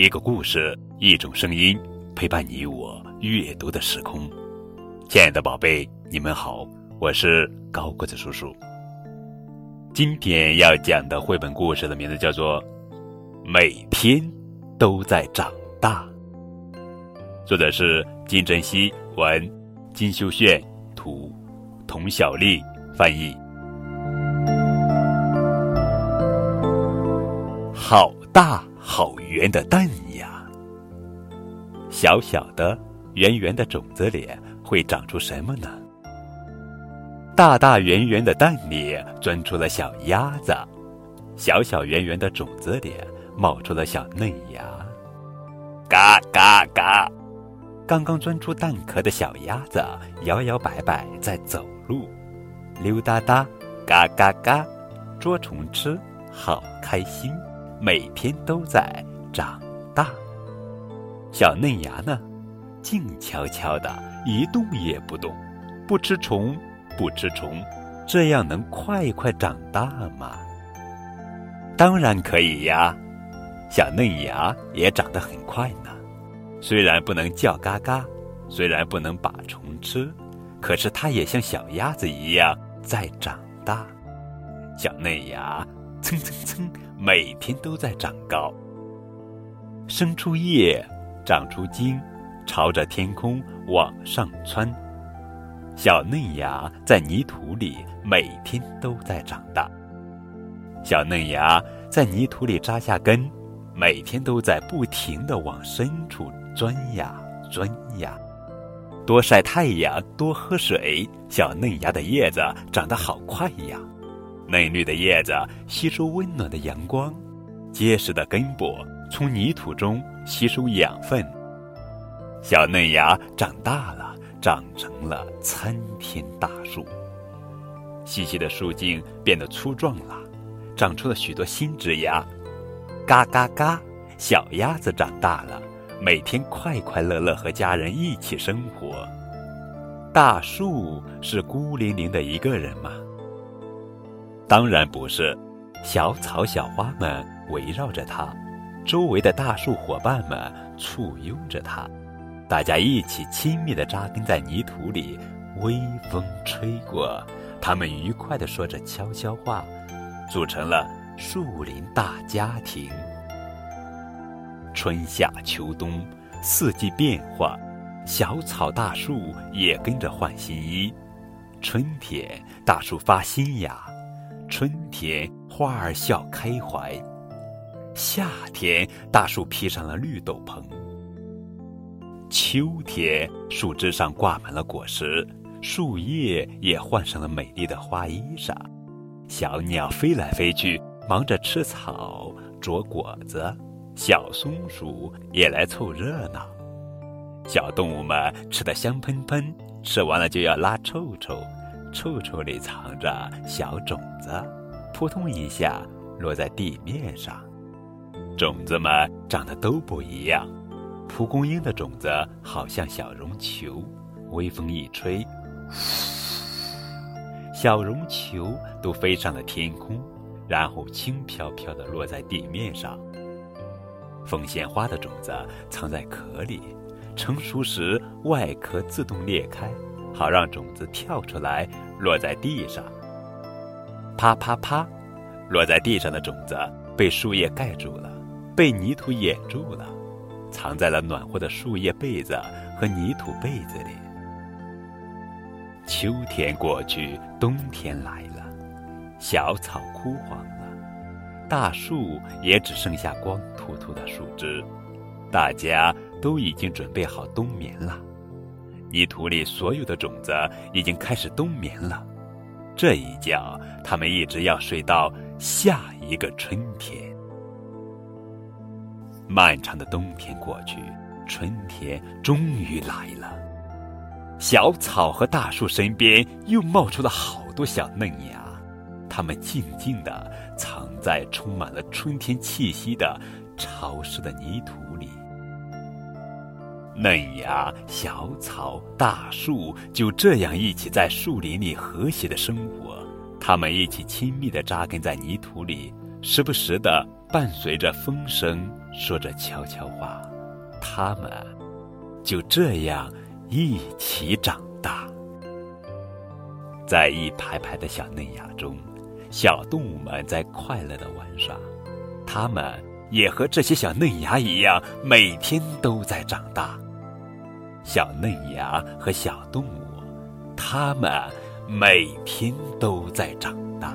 一个故事，一种声音，陪伴你我阅读的时空。亲爱的宝贝，你们好，我是高个子叔叔。今天要讲的绘本故事的名字叫做《每天都在长大》，作者是金珍熙，文金修炫，图童小丽翻译。好大好圆的蛋呀！小小的、圆圆的种子里会长出什么呢？大大圆圆的蛋里钻出了小鸭子，小小圆圆的种子里冒出了小嫩芽。嘎嘎嘎！刚刚钻出蛋壳的小鸭子摇摇摆摆在走路，溜达达，嘎嘎嘎，捉虫吃，好开心。每天都在长大。小嫩芽呢，静悄悄的，一动也不动，不吃虫，不吃虫，这样能快快长大吗？当然可以呀！小嫩芽也长得很快呢，虽然不能叫嘎嘎，虽然不能把虫吃，可是它也像小鸭子一样在长大。小嫩芽。蹭蹭蹭，每天都在长高，生出叶，长出茎，朝着天空往上窜。小嫩芽在泥土里每天都在长大。小嫩芽在泥土里扎下根，每天都在不停的往深处钻呀钻呀。多晒太阳，多喝水，小嫩芽的叶子长得好快呀。嫩绿的叶子吸收温暖的阳光，结实的根部从泥土中吸收养分。小嫩芽长大了，长成了参天大树。细细的树茎变得粗壮了，长出了许多新枝芽。嘎嘎嘎，小鸭子长大了，每天快快乐乐和家人一起生活。大树是孤零零的一个人吗？当然不是，小草小花们围绕着它，周围的大树伙伴们簇拥着它，大家一起亲密地扎根在泥土里，微风吹过，他们愉快地说着悄悄话，组成了树林大家庭。春夏秋冬，四季变化，小草大树也跟着换新衣。春天，大树发新芽。春天，花儿笑开怀；夏天，大树披上了绿斗篷；秋天，树枝上挂满了果实，树叶也换上了美丽的花衣裳。小鸟飞来飞去，忙着吃草、啄果子；小松鼠也来凑热闹。小动物们吃得香喷喷，吃完了就要拉臭臭。处处里藏着小种子，扑通一下落在地面上。种子们长得都不一样。蒲公英的种子好像小绒球，微风一吹，小绒球都飞上了天空，然后轻飘飘地落在地面上。凤仙花的种子藏在壳里，成熟时外壳自动裂开。好让种子跳出来，落在地上。啪啪啪，落在地上的种子被树叶盖住了，被泥土掩住了，藏在了暖和的树叶被子和泥土被子里。秋天过去，冬天来了，小草枯黄了，大树也只剩下光秃秃的树枝，大家都已经准备好冬眠了。泥土里所有的种子已经开始冬眠了，这一觉，他们一直要睡到下一个春天。漫长的冬天过去，春天终于来了。小草和大树身边又冒出了好多小嫩芽，它们静静地藏在充满了春天气息的潮湿的泥土里。嫩芽、小草、大树就这样一起在树林里和谐的生活。它们一起亲密地扎根在泥土里，时不时地伴随着风声、说着悄悄话，他们就这样一起长大。在一排排的小嫩芽中，小动物们在快乐的玩耍，它们也和这些小嫩芽一样，每天都在长大。小嫩芽和小动物，它们每天都在长大。